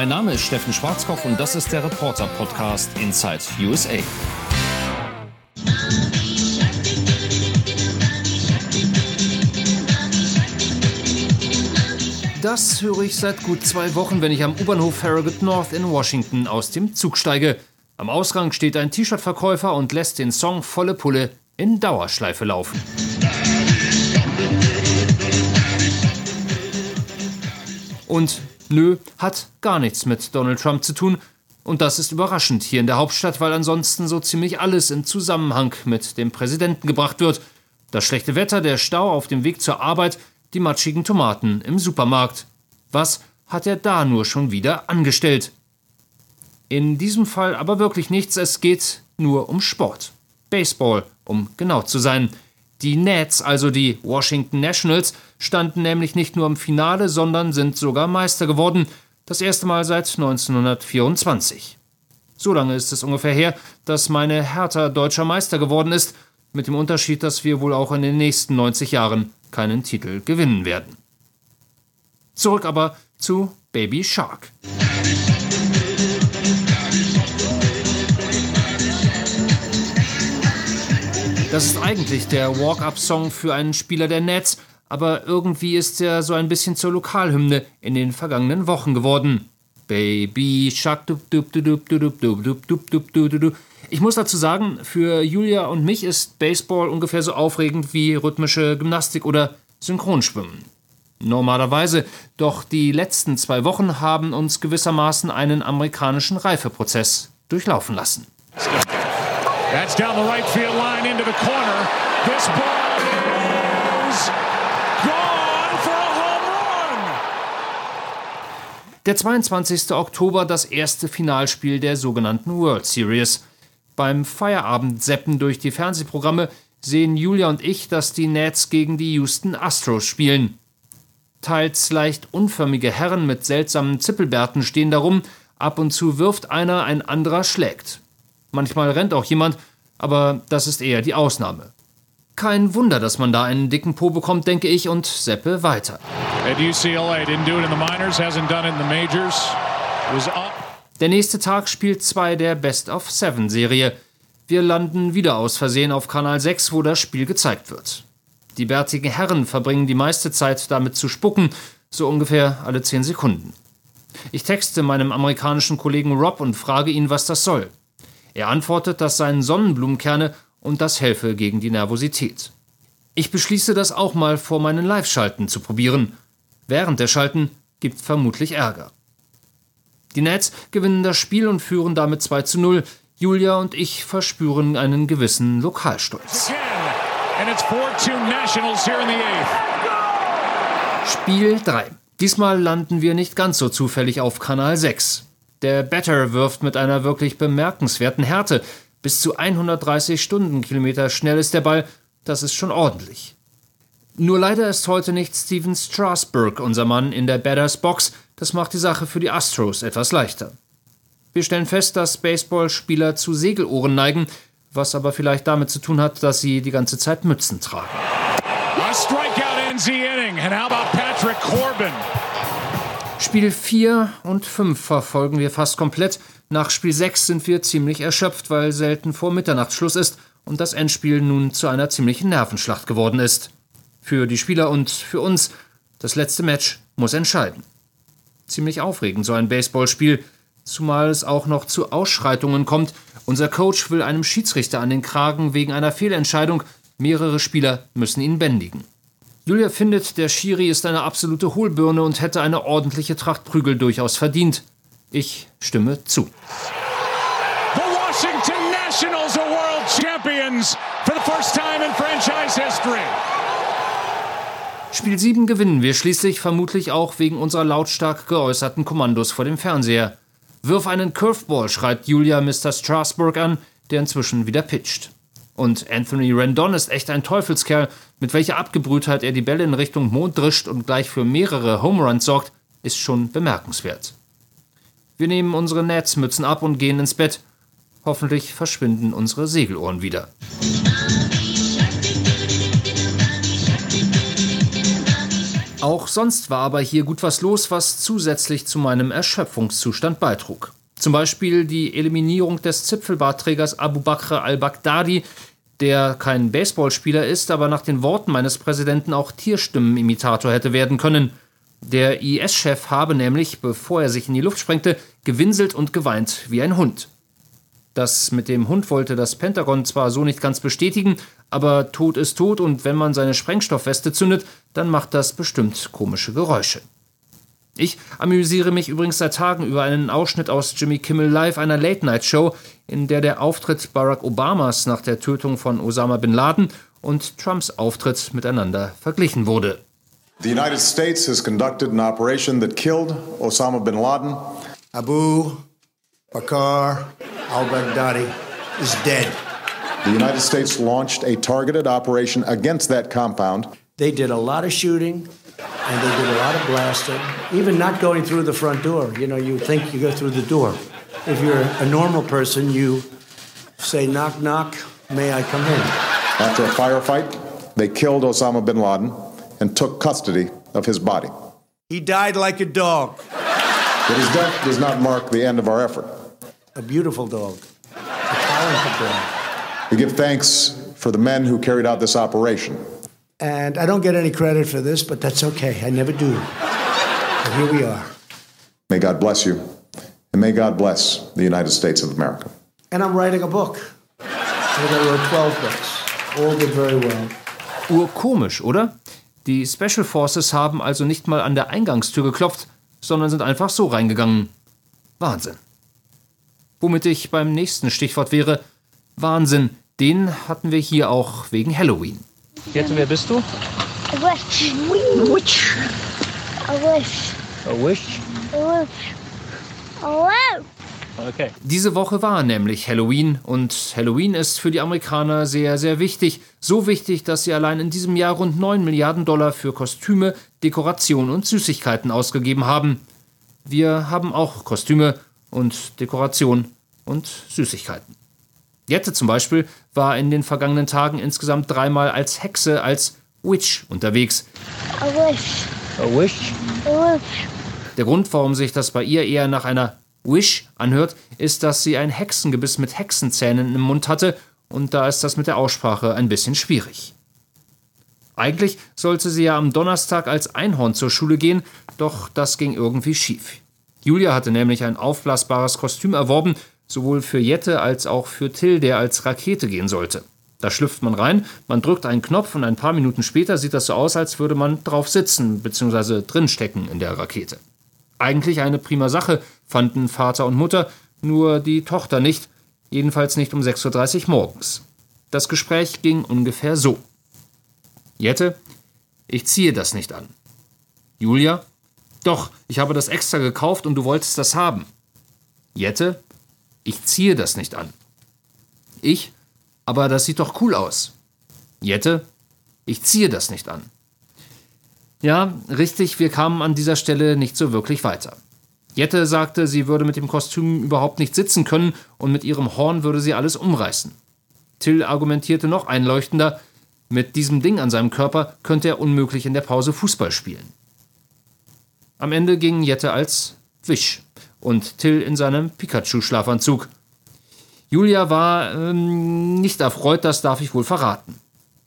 Mein Name ist Steffen Schwarzkopf und das ist der Reporter-Podcast Inside USA. Das höre ich seit gut zwei Wochen, wenn ich am U-Bahnhof Farragut North in Washington aus dem Zug steige. Am Ausgang steht ein T-Shirt-Verkäufer und lässt den Song volle Pulle in Dauerschleife laufen. Und nö, hat gar nichts mit Donald Trump zu tun. Und das ist überraschend hier in der Hauptstadt, weil ansonsten so ziemlich alles in Zusammenhang mit dem Präsidenten gebracht wird. Das schlechte Wetter, der Stau auf dem Weg zur Arbeit, die matschigen Tomaten im Supermarkt. Was hat er da nur schon wieder angestellt? In diesem Fall aber wirklich nichts, es geht nur um Sport. Baseball, um genau zu sein. Die Nets, also die Washington Nationals, standen nämlich nicht nur im Finale, sondern sind sogar Meister geworden. Das erste Mal seit 1924. So lange ist es ungefähr her, dass meine Hertha deutscher Meister geworden ist, mit dem Unterschied, dass wir wohl auch in den nächsten 90 Jahren keinen Titel gewinnen werden. Zurück aber zu Baby Shark. Das ist eigentlich der Walk-up-Song für einen Spieler der Nets, aber irgendwie ist er so ein bisschen zur Lokalhymne in den vergangenen Wochen geworden. Baby Shark. Ich muss dazu sagen, für Julia und mich ist Baseball ungefähr so aufregend wie rhythmische Gymnastik oder Synchronschwimmen. Normalerweise, doch die letzten zwei Wochen haben uns gewissermaßen einen amerikanischen Reifeprozess durchlaufen lassen. That's down the right field line into the corner. This ball is Der 22. Oktober das erste Finalspiel der sogenannten World Series. Beim Feierabendseppen durch die Fernsehprogramme sehen Julia und ich, dass die Nets gegen die Houston Astros spielen. Teils leicht unförmige Herren mit seltsamen Zippelbärten stehen darum, ab und zu wirft einer, ein anderer schlägt. Manchmal rennt auch jemand, aber das ist eher die Ausnahme. Kein Wunder, dass man da einen dicken Po bekommt, denke ich, und seppe weiter. Der nächste Tag spielt zwei der Best of Seven Serie. Wir landen wieder aus Versehen auf Kanal 6, wo das Spiel gezeigt wird. Die bärtigen Herren verbringen die meiste Zeit damit zu spucken, so ungefähr alle 10 Sekunden. Ich texte meinem amerikanischen Kollegen Rob und frage ihn, was das soll. Er antwortet, das seien Sonnenblumenkerne und das helfe gegen die Nervosität. Ich beschließe, das auch mal vor meinen Live-Schalten zu probieren. Während der Schalten gibt vermutlich Ärger. Die Nets gewinnen das Spiel und führen damit 2 zu 0. Julia und ich verspüren einen gewissen Lokalstolz. Spiel 3. Diesmal landen wir nicht ganz so zufällig auf Kanal 6. Der Batter wirft mit einer wirklich bemerkenswerten Härte. Bis zu 130 Stundenkilometer schnell ist der Ball, das ist schon ordentlich. Nur leider ist heute nicht Steven Strasburg unser Mann in der Batters Box, das macht die Sache für die Astros etwas leichter. Wir stellen fest, dass Baseballspieler zu Segelohren neigen, was aber vielleicht damit zu tun hat, dass sie die ganze Zeit Mützen tragen. Spiel 4 und 5 verfolgen wir fast komplett. Nach Spiel 6 sind wir ziemlich erschöpft, weil selten vor Mitternacht Schluss ist und das Endspiel nun zu einer ziemlichen Nervenschlacht geworden ist. Für die Spieler und für uns, das letzte Match muss entscheiden. Ziemlich aufregend so ein Baseballspiel, zumal es auch noch zu Ausschreitungen kommt. Unser Coach will einem Schiedsrichter an den Kragen wegen einer Fehlentscheidung, mehrere Spieler müssen ihn bändigen. Julia findet, der Schiri ist eine absolute Hohlbirne und hätte eine ordentliche Tracht Prügel durchaus verdient. Ich stimme zu. The Washington Nationals are world champions for the first time in franchise history. Spiel 7 gewinnen wir schließlich, vermutlich auch wegen unserer lautstark geäußerten Kommandos vor dem Fernseher. Wirf einen Curveball, schreit Julia Mr. Strasburg an, der inzwischen wieder pitcht. Und Anthony Rendon ist echt ein Teufelskerl. Mit welcher Abgebrühtheit er die Bälle in Richtung Mond drischt und gleich für mehrere Home Runs sorgt, ist schon bemerkenswert. Wir nehmen unsere Netzmützen ab und gehen ins Bett. Hoffentlich verschwinden unsere Segelohren wieder. Auch sonst war aber hier gut was los, was zusätzlich zu meinem Erschöpfungszustand beitrug. Zum Beispiel die Eliminierung des Zipfelbartträgers Abu Bakr al-Baghdadi, der kein Baseballspieler ist, aber nach den Worten meines Präsidenten auch Tierstimmenimitator hätte werden können. Der IS-Chef habe nämlich, bevor er sich in die Luft sprengte, gewinselt und geweint wie ein Hund. Das mit dem Hund wollte das Pentagon zwar so nicht ganz bestätigen, aber tot ist tot und wenn man seine Sprengstoffweste zündet, dann macht das bestimmt komische Geräusche. Ich amüsiere mich übrigens seit Tagen über einen Ausschnitt aus Jimmy Kimmel Live, einer Late-Night-Show, in der der Auftritt Barack Obamas nach der Tötung von Osama bin Laden und Trumps Auftritt miteinander verglichen wurde. The United States has conducted an operation that killed Osama bin Laden. Abu Bakr al-Baghdadi is dead. The United States launched a targeted operation against that compound. They did a lot of shooting and they did a lot of blasting, even not going through the front door. You know, you think you go through the door. If you're a normal person, you say, knock, knock, may I come in? After a firefight, they killed Osama bin Laden and took custody of his body. He died like a dog. But his death does not mark the end of our effort. A beautiful dog. A talented dog. We give thanks for the men who carried out this operation. And I don't get any credit for this, but that's okay. I never do. But here we are. May God bless you, and may God bless the United States of America. And I'm writing a book. I think I wrote 12 books. All did very well. Urkomisch, oder? Die Special Forces haben also nicht mal an der Eingangstür geklopft, sondern sind einfach so reingegangen. Wahnsinn. Womit ich beim nächsten Stichwort wäre, Wahnsinn, den hatten wir hier auch wegen Halloween. Jette, wer bist du? A witch. Witch. A witch. A Wish. A witch. A witch. Okay. Diese Woche war nämlich Halloween und Halloween ist für die Amerikaner sehr, sehr wichtig. So wichtig, dass sie allein in diesem Jahr rund 9 Milliarden Dollar für Kostüme, Dekoration und Süßigkeiten ausgegeben haben. Wir haben auch Kostüme und Dekoration und Süßigkeiten. Jette zum Beispiel war in den vergangenen Tagen insgesamt dreimal als Hexe, als Witch unterwegs. A witch. A Wish? A witch. Der Grund, warum sich das bei ihr eher nach einer Wish anhört, ist, dass sie ein Hexengebiss mit Hexenzähnen im Mund hatte und da ist das mit der Aussprache ein bisschen schwierig. Eigentlich sollte sie ja am Donnerstag als Einhorn zur Schule gehen, doch das ging irgendwie schief. Julia hatte nämlich ein aufblasbares Kostüm erworben, sowohl für Jette als auch für Till, der als Rakete gehen sollte. Da schlüpft man rein, man drückt einen Knopf und ein paar Minuten später sieht das so aus, als würde man drauf sitzen bzw. drinstecken in der Rakete. Eigentlich eine prima Sache, fanden Vater und Mutter, nur die Tochter nicht, jedenfalls nicht um 6.30 Uhr morgens. Das Gespräch ging ungefähr so. Jette, ich ziehe das nicht an. Julia, doch, ich habe das extra gekauft und du wolltest das haben. Jette, ich ziehe das nicht an. Ich, aber das sieht doch cool aus. Jette, ich ziehe das nicht an. Ja, richtig, wir kamen an dieser Stelle nicht so wirklich weiter. Jette sagte, sie würde mit dem Kostüm überhaupt nicht sitzen können und mit ihrem Horn würde sie alles umreißen. Till argumentierte noch einleuchtender, mit diesem Ding an seinem Körper könnte er unmöglich in der Pause Fußball spielen. Am Ende ging Jette als Wisch und Till in seinem Pikachu-Schlafanzug. Julia war ähm, nicht erfreut, das darf ich wohl verraten.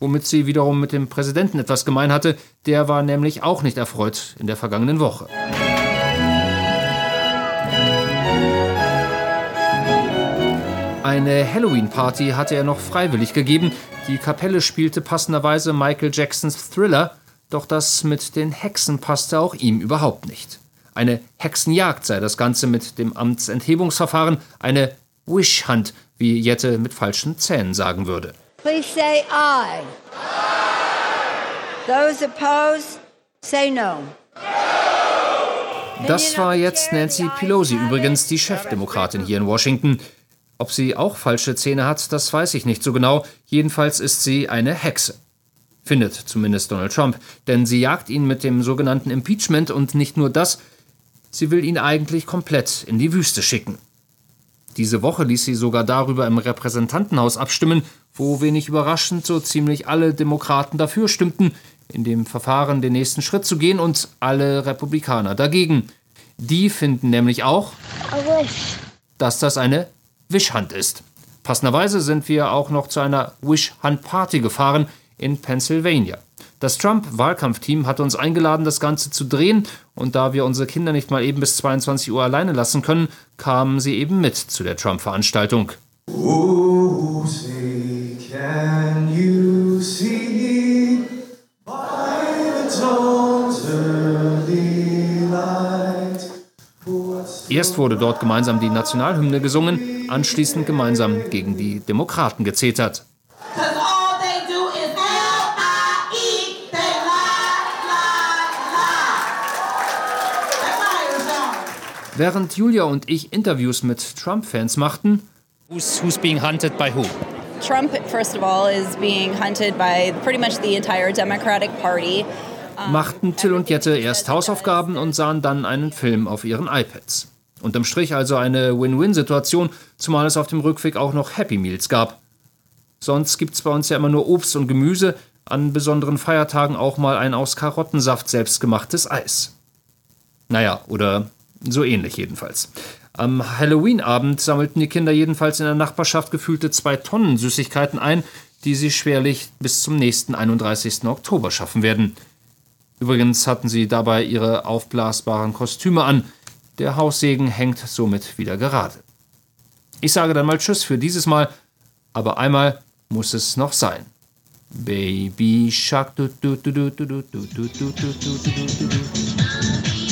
Womit sie wiederum mit dem Präsidenten etwas gemein hatte, der war nämlich auch nicht erfreut in der vergangenen Woche. Eine Halloween-Party hatte er noch freiwillig gegeben. Die Kapelle spielte passenderweise Michael Jacksons Thriller, doch das mit den Hexen passte auch ihm überhaupt nicht. Eine Hexenjagd sei das Ganze mit dem Amtsenthebungsverfahren, eine Wish Hunt, wie Jette mit falschen Zähnen sagen würde. Please say aye. Those opposed, say no. Das war jetzt Nancy Pelosi übrigens, die Chefdemokratin hier in Washington. Ob sie auch falsche Zähne hat, das weiß ich nicht so genau. Jedenfalls ist sie eine Hexe. Findet zumindest Donald Trump, denn sie jagt ihn mit dem sogenannten Impeachment und nicht nur das, sie will ihn eigentlich komplett in die Wüste schicken. Diese Woche ließ sie sogar darüber im Repräsentantenhaus abstimmen, wo wenig überraschend so ziemlich alle Demokraten dafür stimmten, in dem Verfahren den nächsten Schritt zu gehen und alle Republikaner dagegen. Die finden nämlich auch, dass das eine Wischhand ist. Passenderweise sind wir auch noch zu einer Wish-Hand-Party gefahren in Pennsylvania. Das Trump-Wahlkampfteam hatte uns eingeladen, das Ganze zu drehen, und da wir unsere Kinder nicht mal eben bis 22 Uhr alleine lassen können, kamen sie eben mit zu der Trump-Veranstaltung. Oh, say, can you see Erst wurde dort gemeinsam die Nationalhymne gesungen, anschließend gemeinsam gegen die Demokraten gezetert. Während Julia und ich Interviews mit Trump-Fans machten, who's, who's being hunted by who? Trump, first of all, is being hunted by pretty much the entire Democratic Party. machten Till und Jette erst Hausaufgaben und sahen dann einen Film auf ihren iPads. Unterm Strich also eine Win-Win-Situation, zumal es auf dem Rückweg auch noch Happy Meals gab. Sonst gibt's bei uns ja immer nur Obst und Gemüse, an besonderen Feiertagen auch mal ein aus Karottensaft selbstgemachtes Eis. Naja, oder so ähnlich jedenfalls. Am Halloween-Abend sammelten die Kinder jedenfalls in der Nachbarschaft gefühlte zwei Tonnen Süßigkeiten ein, die sie schwerlich bis zum nächsten 31. Oktober schaffen werden. Übrigens hatten sie dabei ihre aufblasbaren Kostüme an. Der Haussegen hängt somit wieder gerade. Ich sage dann mal Tschüss für dieses Mal, aber einmal muss es noch sein. Baby Shark. Du, du, du, du, du, du, du, du, du.